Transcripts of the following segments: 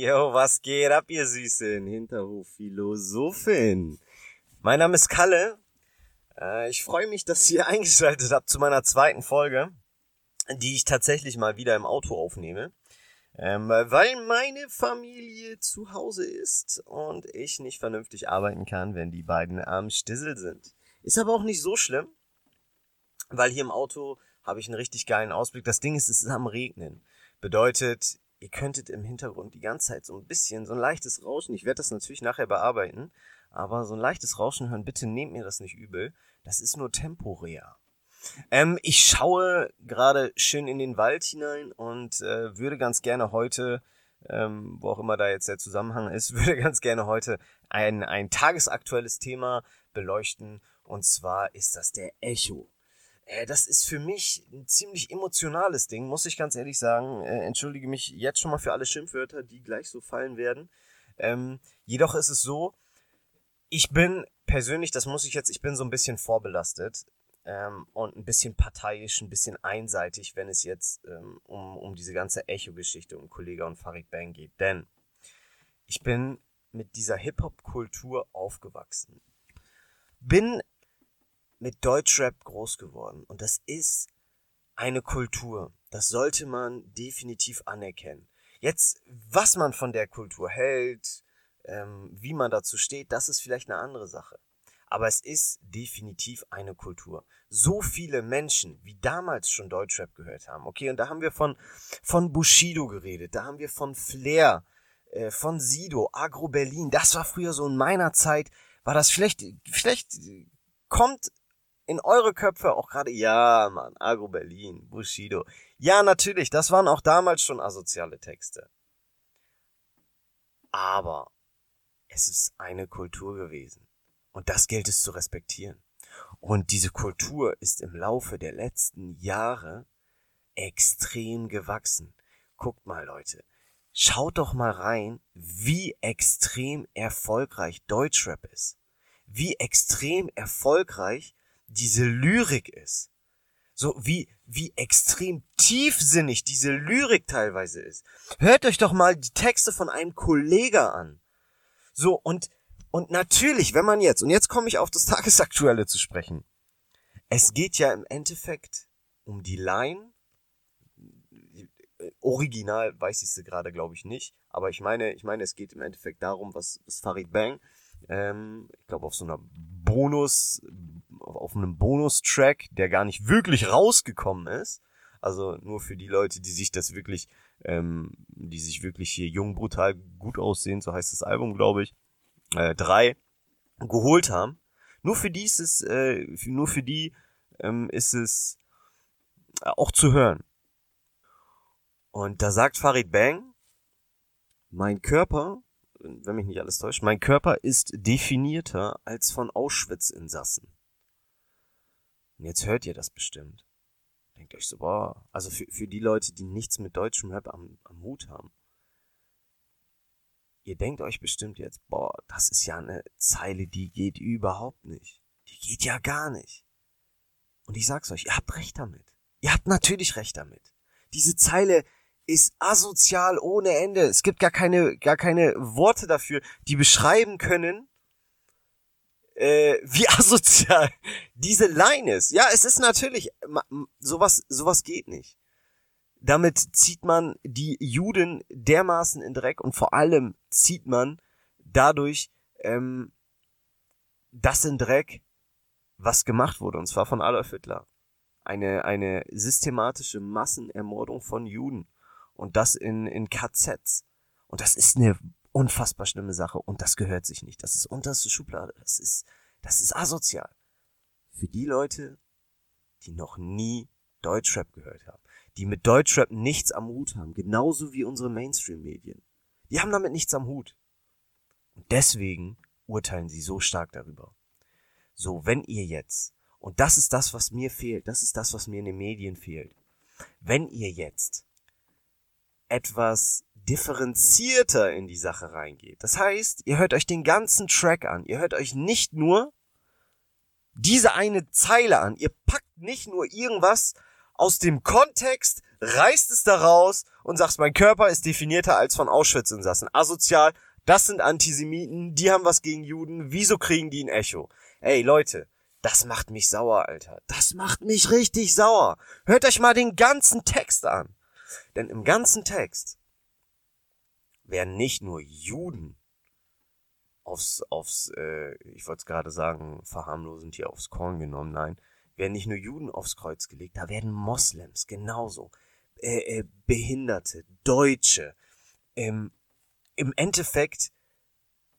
Yo, was geht ab, ihr süßen Hinterhof-Philosophin? Mein Name ist Kalle. Äh, ich freue mich, dass ihr eingeschaltet habt zu meiner zweiten Folge, die ich tatsächlich mal wieder im Auto aufnehme. Ähm, weil meine Familie zu Hause ist und ich nicht vernünftig arbeiten kann, wenn die beiden am Stissel sind. Ist aber auch nicht so schlimm, weil hier im Auto habe ich einen richtig geilen Ausblick. Das Ding ist, es ist am Regnen. Bedeutet, ihr könntet im Hintergrund die ganze Zeit so ein bisschen, so ein leichtes Rauschen, ich werde das natürlich nachher bearbeiten, aber so ein leichtes Rauschen hören, bitte nehmt mir das nicht übel. Das ist nur temporär. Ähm, ich schaue gerade schön in den Wald hinein und äh, würde ganz gerne heute, ähm, wo auch immer da jetzt der Zusammenhang ist, würde ganz gerne heute ein, ein tagesaktuelles Thema beleuchten. Und zwar ist das der Echo. Äh, das ist für mich ein ziemlich emotionales Ding, muss ich ganz ehrlich sagen. Äh, entschuldige mich jetzt schon mal für alle Schimpfwörter, die gleich so fallen werden. Ähm, jedoch ist es so, ich bin persönlich, das muss ich jetzt, ich bin so ein bisschen vorbelastet ähm, und ein bisschen parteiisch, ein bisschen einseitig, wenn es jetzt ähm, um, um diese ganze Echo-Geschichte um Kollega und Farid Bang geht. Denn ich bin mit dieser Hip-Hop-Kultur aufgewachsen. Bin mit Deutschrap groß geworden. Und das ist eine Kultur. Das sollte man definitiv anerkennen. Jetzt, was man von der Kultur hält, ähm, wie man dazu steht, das ist vielleicht eine andere Sache. Aber es ist definitiv eine Kultur. So viele Menschen, wie damals schon Deutschrap gehört haben, okay, und da haben wir von, von Bushido geredet, da haben wir von Flair, äh, von Sido, Agro Berlin, das war früher so in meiner Zeit, war das vielleicht, vielleicht kommt in eure Köpfe auch gerade, ja, Mann, Agro Berlin, Bushido. Ja, natürlich, das waren auch damals schon asoziale Texte. Aber es ist eine Kultur gewesen. Und das gilt es zu respektieren. Und diese Kultur ist im Laufe der letzten Jahre extrem gewachsen. Guckt mal, Leute. Schaut doch mal rein, wie extrem erfolgreich Deutschrap ist. Wie extrem erfolgreich diese Lyrik ist. So wie, wie extrem tiefsinnig diese Lyrik teilweise ist. Hört euch doch mal die Texte von einem Kollege an. So, und, und natürlich, wenn man jetzt, und jetzt komme ich auf das Tagesaktuelle zu sprechen. Es geht ja im Endeffekt um die Line. Original weiß ich sie gerade, glaube ich, nicht. Aber ich meine, ich meine, es geht im Endeffekt darum, was, was Farid Bang, ähm, ich glaube, auf so einer Bonus, auf einem Bonustrack, der gar nicht wirklich rausgekommen ist. Also nur für die Leute, die sich das wirklich, ähm, die sich wirklich hier jung, brutal gut aussehen, so heißt das Album, glaube ich, äh, drei geholt haben. Nur für die ist es, äh, nur für die ähm, ist es auch zu hören. Und da sagt Farid Bang, mein Körper wenn mich nicht alles täuscht, mein Körper ist definierter als von Auschwitz-Insassen. Und jetzt hört ihr das bestimmt. Denkt euch so, boah, also für, für die Leute, die nichts mit deutschem Rap am, am Hut haben. Ihr denkt euch bestimmt jetzt, boah, das ist ja eine Zeile, die geht überhaupt nicht. Die geht ja gar nicht. Und ich sag's euch, ihr habt recht damit. Ihr habt natürlich recht damit. Diese Zeile ist asozial ohne Ende. Es gibt gar keine, gar keine Worte dafür, die beschreiben können, äh, wie asozial diese Line ist. Ja, es ist natürlich, sowas, sowas geht nicht. Damit zieht man die Juden dermaßen in Dreck und vor allem zieht man dadurch ähm, das in Dreck, was gemacht wurde, und zwar von Adolf Hitler. Eine, eine systematische Massenermordung von Juden und das in, in KZs. Und das ist eine unfassbar schlimme Sache und das gehört sich nicht. Das ist unterste Schublade. Das ist, das ist asozial. Für die Leute, die noch nie Deutschrap gehört haben, die mit Deutschrap nichts am Hut haben, genauso wie unsere Mainstream-Medien. Die haben damit nichts am Hut. Und deswegen urteilen sie so stark darüber. So, wenn ihr jetzt, und das ist das, was mir fehlt, das ist das, was mir in den Medien fehlt, wenn ihr jetzt etwas differenzierter in die Sache reingeht. Das heißt, ihr hört euch den ganzen Track an. Ihr hört euch nicht nur diese eine Zeile an. Ihr packt nicht nur irgendwas aus dem Kontext reißt es da raus und sagst, mein Körper ist definierter als von Auschwitz-Insassen. Asozial, das sind Antisemiten, die haben was gegen Juden, wieso kriegen die ein Echo? Ey, Leute, das macht mich sauer, Alter. Das macht mich richtig sauer. Hört euch mal den ganzen Text an. Denn im ganzen Text werden nicht nur Juden aufs, aufs, äh, ich wollte es gerade sagen, verharmlosend hier aufs Korn genommen, nein, werden nicht nur Juden aufs Kreuz gelegt, da werden Moslems genauso, äh, äh, Behinderte, Deutsche. Ähm, Im Endeffekt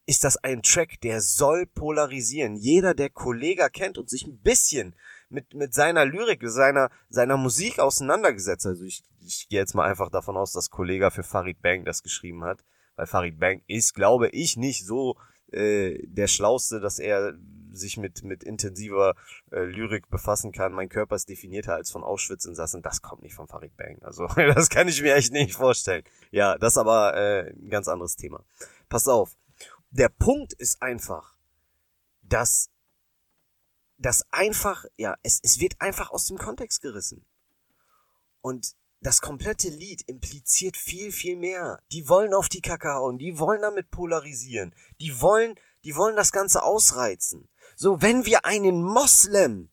ist das ein Track, der soll polarisieren. Jeder, der Kollega kennt und sich ein bisschen mit, mit seiner Lyrik, seiner, seiner Musik auseinandergesetzt, also ich, ich gehe jetzt mal einfach davon aus, dass Kollega für Farid Bang das geschrieben hat, weil Farid Bang ist, glaube ich, nicht so äh, der Schlauste, dass er sich mit, mit intensiver äh, Lyrik befassen kann. Mein Körper ist definierter als von Auschwitz-Insassen. Das kommt nicht von Farid Bang. Also, das kann ich mir echt nicht vorstellen. Ja, das aber äh, ein ganz anderes Thema. Pass auf. Der Punkt ist einfach, dass das einfach, ja, es, es wird einfach aus dem Kontext gerissen. Und das komplette Lied impliziert viel, viel mehr. Die wollen auf die Kacke hauen, die wollen damit polarisieren, die wollen, die wollen das Ganze ausreizen. So, wenn wir einen Moslem,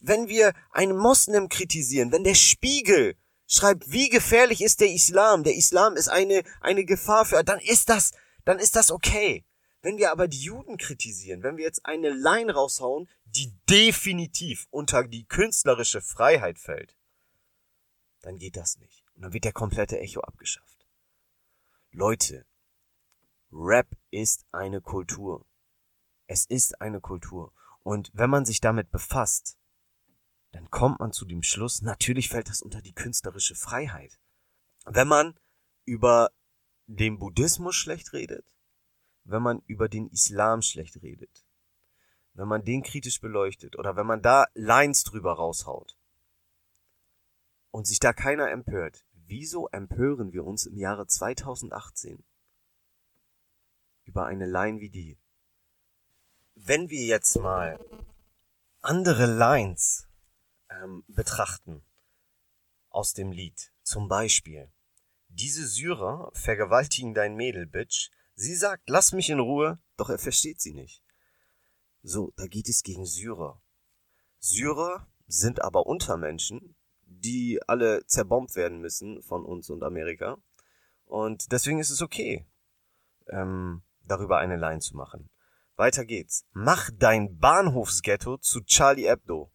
wenn wir einen Moslem kritisieren, wenn der Spiegel schreibt, wie gefährlich ist der Islam, der Islam ist eine, eine Gefahr für, dann ist das, dann ist das okay. Wenn wir aber die Juden kritisieren, wenn wir jetzt eine Line raushauen, die definitiv unter die künstlerische Freiheit fällt, dann geht das nicht. Und dann wird der komplette Echo abgeschafft. Leute, Rap ist eine Kultur. Es ist eine Kultur. Und wenn man sich damit befasst, dann kommt man zu dem Schluss, natürlich fällt das unter die künstlerische Freiheit. Wenn man über den Buddhismus schlecht redet, wenn man über den Islam schlecht redet, wenn man den kritisch beleuchtet oder wenn man da Lines drüber raushaut, und sich da keiner empört, wieso empören wir uns im Jahre 2018 über eine Line wie die? Wenn wir jetzt mal andere Lines ähm, betrachten aus dem Lied, zum Beispiel, diese Syrer vergewaltigen dein Mädel, Bitch. Sie sagt, lass mich in Ruhe, doch er versteht sie nicht. So, da geht es gegen Syrer. Syrer sind aber Untermenschen, die alle zerbombt werden müssen von uns und Amerika. Und deswegen ist es okay, ähm, darüber eine Line zu machen. Weiter geht's. Mach dein Bahnhofsghetto zu Charlie Hebdo.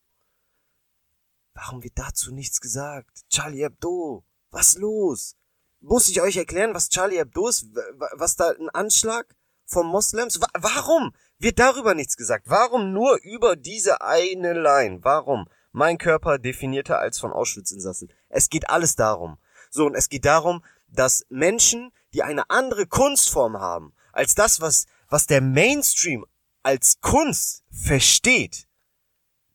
Warum wird dazu nichts gesagt? Charlie Hebdo, was los? Muss ich euch erklären, was Charlie Hebdo ist? Was da ein Anschlag von Moslems? Warum wird darüber nichts gesagt? Warum nur über diese eine Line? Warum? mein Körper definierter als von Auschwitz-Insassen. Es geht alles darum. So, und es geht darum, dass Menschen, die eine andere Kunstform haben, als das, was, was der Mainstream als Kunst versteht,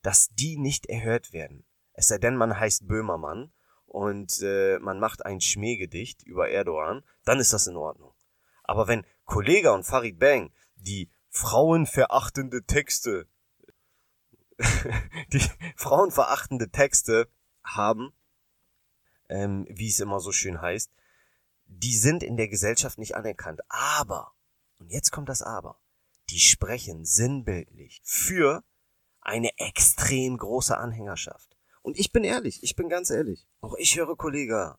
dass die nicht erhört werden. Es sei denn, man heißt Böhmermann und äh, man macht ein Schmähgedicht über Erdogan, dann ist das in Ordnung. Aber wenn Kollega und Farid Bang die frauenverachtende Texte die frauenverachtende Texte haben, ähm, wie es immer so schön heißt, die sind in der Gesellschaft nicht anerkannt. Aber, und jetzt kommt das Aber, die sprechen sinnbildlich für eine extrem große Anhängerschaft. Und ich bin ehrlich, ich bin ganz ehrlich. Auch ich höre Kollega.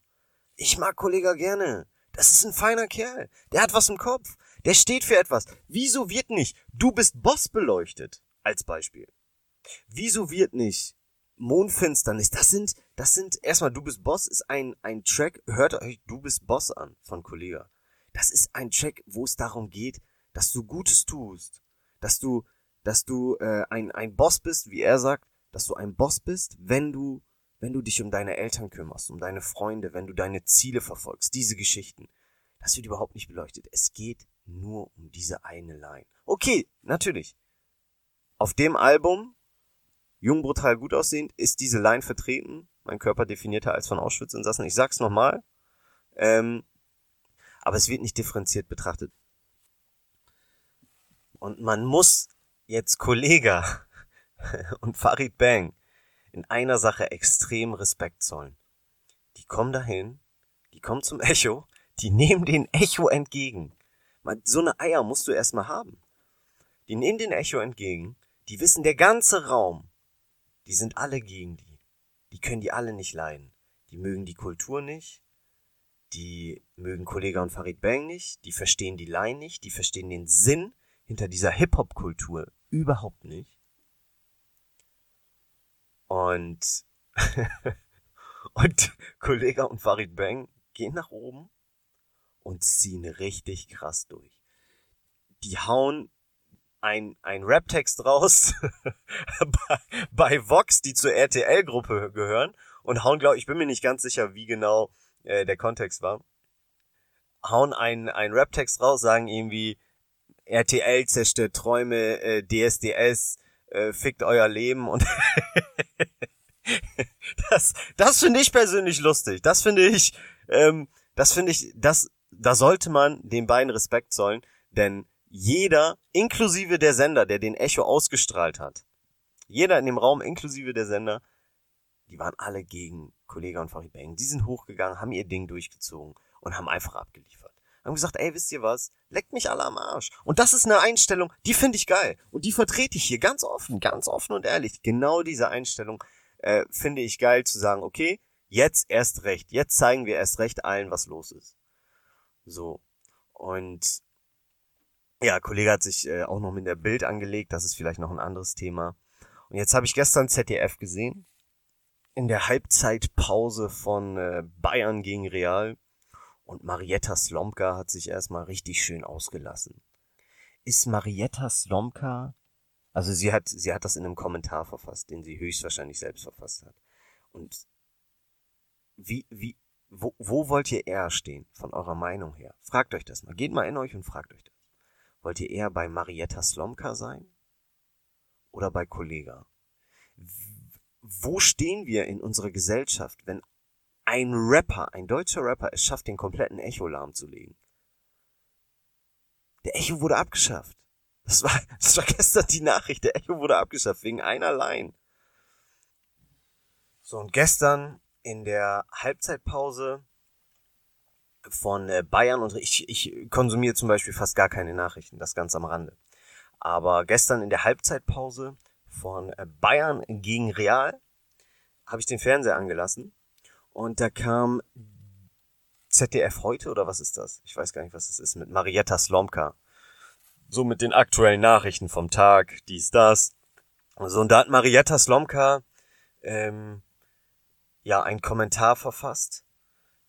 Ich mag Kollega gerne. Das ist ein feiner Kerl. Der hat was im Kopf. Der steht für etwas. Wieso wird nicht du bist Boss beleuchtet? Als Beispiel. Wieso wird nicht Mondfinsternis? Das sind, das sind, erstmal, Du bist Boss ist ein, ein Track, hört euch Du bist Boss an von Kollega. Das ist ein Track, wo es darum geht, dass du Gutes tust. Dass du, dass du äh, ein, ein Boss bist, wie er sagt, dass du ein Boss bist, wenn du, wenn du dich um deine Eltern kümmerst, um deine Freunde, wenn du deine Ziele verfolgst, diese Geschichten. Das wird überhaupt nicht beleuchtet. Es geht nur um diese eine Line. Okay, natürlich. Auf dem Album Jung, brutal, gut aussehend, ist diese Line vertreten. Mein Körper definierter als von Auschwitz-Insassen. Ich sag's nochmal. Ähm, aber es wird nicht differenziert betrachtet. Und man muss jetzt Kollega und Farid Bang in einer Sache extrem Respekt zollen. Die kommen dahin, die kommen zum Echo, die nehmen den Echo entgegen. So eine Eier musst du erstmal haben. Die nehmen den Echo entgegen, die wissen, der ganze Raum, die sind alle gegen die. Die können die alle nicht leiden. Die mögen die Kultur nicht, die mögen Kollega und Farid Bang nicht, die verstehen die Line nicht, die verstehen den Sinn hinter dieser Hip-Hop-Kultur überhaupt nicht. Und, und Kollega und Farid Bang gehen nach oben und ziehen richtig krass durch. Die hauen ein, ein Rap-Text raus bei, bei Vox, die zur RTL-Gruppe gehören und hauen, glaube ich, bin mir nicht ganz sicher, wie genau äh, der Kontext war, hauen einen, einen Rap-Text raus, sagen irgendwie, RTL zerstört Träume, äh, DSDS, äh, fickt euer Leben und das, das finde ich persönlich lustig. Das finde ich, ähm, das finde ich, das, da sollte man den beiden Respekt zollen, denn jeder, inklusive der Sender, der den Echo ausgestrahlt hat, jeder in dem Raum, inklusive der Sender, die waren alle gegen Kollege und Farid Bang. Die sind hochgegangen, haben ihr Ding durchgezogen und haben einfach abgeliefert. Haben gesagt, ey, wisst ihr was? Leckt mich alle am Arsch. Und das ist eine Einstellung, die finde ich geil. Und die vertrete ich hier ganz offen, ganz offen und ehrlich. Genau diese Einstellung äh, finde ich geil zu sagen, okay, jetzt erst recht. Jetzt zeigen wir erst recht allen, was los ist. So. Und ja, Kollege hat sich äh, auch noch mit der Bild angelegt. Das ist vielleicht noch ein anderes Thema. Und jetzt habe ich gestern ZDF gesehen in der Halbzeitpause von äh, Bayern gegen Real und Marietta Slomka hat sich erstmal richtig schön ausgelassen. Ist Marietta Slomka, also sie hat, sie hat das in einem Kommentar verfasst, den sie höchstwahrscheinlich selbst verfasst hat. Und wie, wie, wo, wo wollt ihr eher stehen, von eurer Meinung her? Fragt euch das mal. Geht mal in euch und fragt euch das. Wollt ihr eher bei Marietta Slomka sein? Oder bei Kollega? wo stehen wir in unserer Gesellschaft, wenn ein Rapper, ein deutscher Rapper es schafft, den kompletten Echo lahmzulegen? Der Echo wurde abgeschafft. Das war, das war gestern die Nachricht. Der Echo wurde abgeschafft wegen einer Line. So, und gestern in der Halbzeitpause von äh, Bayern und ich, ich konsumiere zum Beispiel fast gar keine Nachrichten, das ganz am Rande. Aber gestern in der Halbzeitpause von äh, Bayern gegen Real habe ich den Fernseher angelassen und da kam ZDF heute oder was ist das? Ich weiß gar nicht, was das ist mit Marietta Slomka. So mit den aktuellen Nachrichten vom Tag, dies, das. So, und da hat Marietta Slomka ähm, ja einen Kommentar verfasst,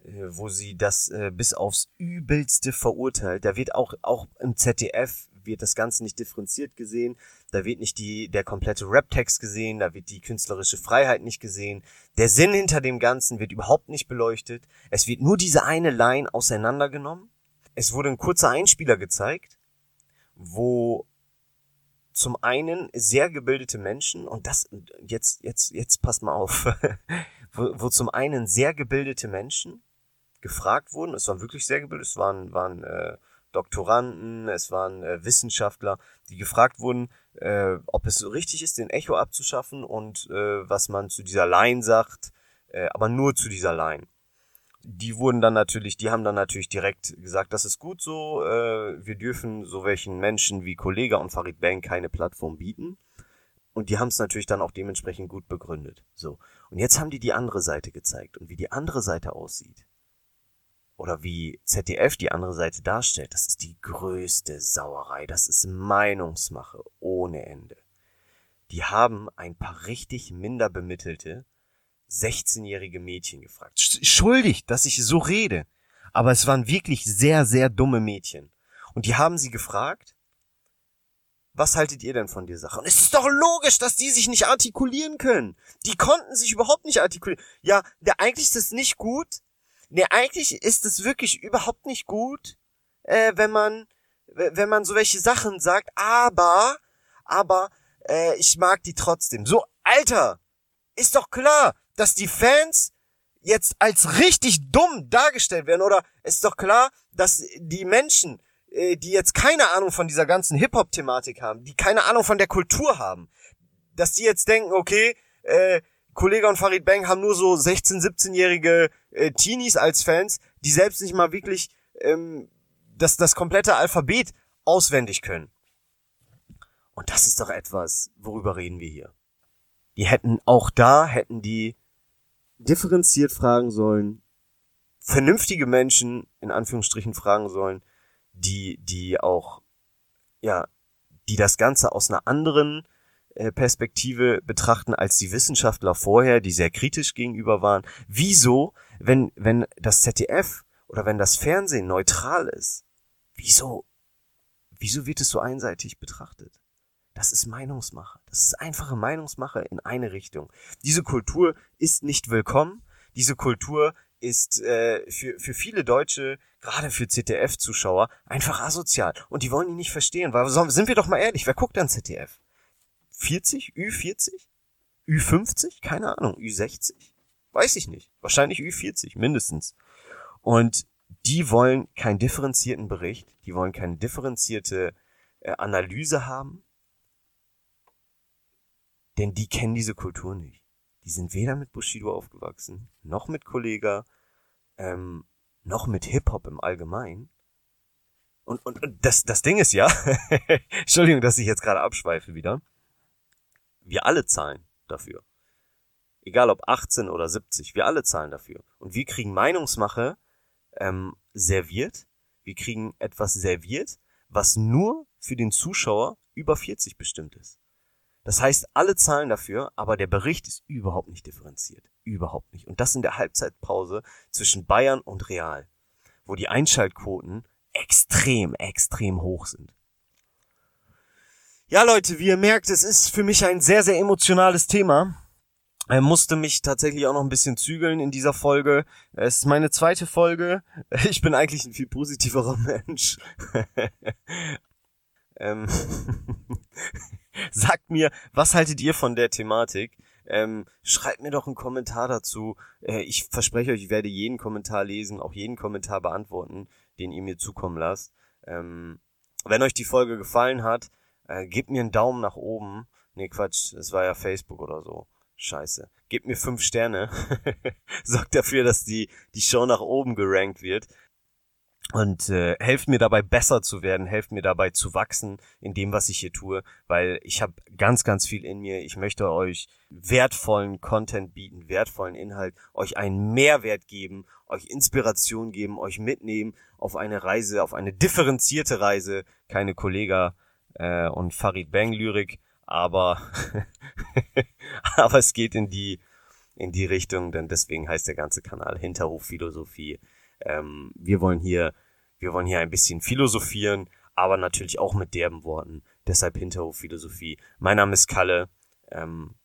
äh, wo sie das äh, bis aufs Übelste verurteilt. Da wird auch, auch im ZDF wird das Ganze nicht differenziert gesehen, da wird nicht die, der komplette Rap-Text gesehen, da wird die künstlerische Freiheit nicht gesehen, der Sinn hinter dem Ganzen wird überhaupt nicht beleuchtet, es wird nur diese eine Line auseinandergenommen, es wurde ein kurzer Einspieler gezeigt, wo zum einen sehr gebildete Menschen, und das, jetzt, jetzt, jetzt passt mal auf, wo, wo zum einen sehr gebildete Menschen gefragt wurden, es waren wirklich sehr gebildet, es waren, waren äh, Doktoranden, es waren äh, Wissenschaftler, die gefragt wurden, äh, ob es so richtig ist, den Echo abzuschaffen und äh, was man zu dieser Line sagt, äh, aber nur zu dieser Line. Die wurden dann natürlich, die haben dann natürlich direkt gesagt, das ist gut so, äh, wir dürfen so welchen Menschen wie Kollega und Farid Bang keine Plattform bieten. Und die haben es natürlich dann auch dementsprechend gut begründet. So. Und jetzt haben die die andere Seite gezeigt. Und wie die andere Seite aussieht, oder wie ZDF die andere Seite darstellt, das ist die größte Sauerei, das ist Meinungsmache ohne Ende. Die haben ein paar richtig minder bemittelte 16-jährige Mädchen gefragt. Schuldig, dass ich so rede, aber es waren wirklich sehr, sehr dumme Mädchen. Und die haben sie gefragt, was haltet ihr denn von der Sache? Und es ist doch logisch, dass die sich nicht artikulieren können. Die konnten sich überhaupt nicht artikulieren. Ja, der, eigentlich ist es nicht gut, Nee, eigentlich ist es wirklich überhaupt nicht gut, äh, wenn man, wenn man so welche Sachen sagt, aber, aber, äh, ich mag die trotzdem. So, Alter, ist doch klar, dass die Fans jetzt als richtig dumm dargestellt werden, oder ist doch klar, dass die Menschen, äh, die jetzt keine Ahnung von dieser ganzen Hip-Hop-Thematik haben, die keine Ahnung von der Kultur haben, dass die jetzt denken, okay, äh, Kollega und Farid Bang haben nur so 16, 17-jährige äh, Teenies als Fans, die selbst nicht mal wirklich ähm, das, das komplette Alphabet auswendig können. Und das ist doch etwas, worüber reden wir hier. Die hätten auch da, hätten die differenziert fragen sollen, vernünftige Menschen in Anführungsstrichen fragen sollen, die, die auch, ja, die das Ganze aus einer anderen äh, Perspektive betrachten als die Wissenschaftler vorher, die sehr kritisch gegenüber waren. Wieso, wenn, wenn das ZDF oder wenn das Fernsehen neutral ist, wieso, wieso wird es so einseitig betrachtet? Das ist Meinungsmache. Das ist einfache Meinungsmache in eine Richtung. Diese Kultur ist nicht willkommen. Diese Kultur ist äh, für, für viele Deutsche, gerade für ZDF-Zuschauer, einfach asozial. Und die wollen ihn nicht verstehen. Weil sind wir doch mal ehrlich, wer guckt dann ZDF? 40? Ü40? Ü50? Keine Ahnung. Ü60? Weiß ich nicht. Wahrscheinlich Ü40, mindestens. Und die wollen keinen differenzierten Bericht, die wollen keine differenzierte äh, Analyse haben, denn die kennen diese Kultur nicht. Die sind weder mit Bushido aufgewachsen, noch mit Kollega, ähm, noch mit Hip-Hop im Allgemeinen. Und, und, und das, das Ding ist ja, Entschuldigung, dass ich jetzt gerade abschweife wieder, wir alle zahlen dafür. Egal ob 18 oder 70, wir alle zahlen dafür. Und wir kriegen Meinungsmache ähm, serviert. Wir kriegen etwas serviert, was nur für den Zuschauer über 40 bestimmt ist. Das heißt, alle zahlen dafür, aber der Bericht ist überhaupt nicht differenziert. Überhaupt nicht. Und das in der Halbzeitpause zwischen Bayern und Real, wo die Einschaltquoten extrem, extrem hoch sind. Ja, Leute, wie ihr merkt, es ist für mich ein sehr, sehr emotionales Thema. Er musste mich tatsächlich auch noch ein bisschen zügeln in dieser Folge. Es ist meine zweite Folge. Ich bin eigentlich ein viel positiverer Mensch. ähm Sagt mir, was haltet ihr von der Thematik? Ähm, schreibt mir doch einen Kommentar dazu. Äh, ich verspreche euch, ich werde jeden Kommentar lesen, auch jeden Kommentar beantworten, den ihr mir zukommen lasst. Ähm, wenn euch die Folge gefallen hat, äh, gebt mir einen Daumen nach oben. Nee, Quatsch, es war ja Facebook oder so. Scheiße. Gebt mir fünf Sterne. Sorgt dafür, dass die, die Show nach oben gerankt wird und äh, helft mir dabei besser zu werden, helft mir dabei zu wachsen in dem, was ich hier tue, weil ich habe ganz, ganz viel in mir. Ich möchte euch wertvollen Content bieten, wertvollen Inhalt, euch einen Mehrwert geben, euch Inspiration geben, euch mitnehmen auf eine Reise, auf eine differenzierte Reise, keine Kollega äh, und Farid Bang Lyrik, aber aber es geht in die in die Richtung, denn deswegen heißt der ganze Kanal Hinterhof Philosophie. Ähm, wir wollen hier, wir wollen hier ein bisschen philosophieren, aber natürlich auch mit derben Worten. Deshalb Hinterhof Philosophie. Mein Name ist Kalle. Ähm,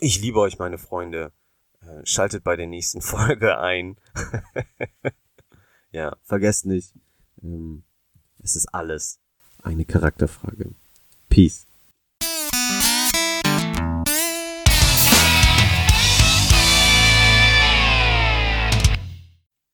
ich liebe euch, meine Freunde. Äh, schaltet bei der nächsten Folge ein. ja, vergesst nicht, ähm, es ist alles eine Charakterfrage. Peace.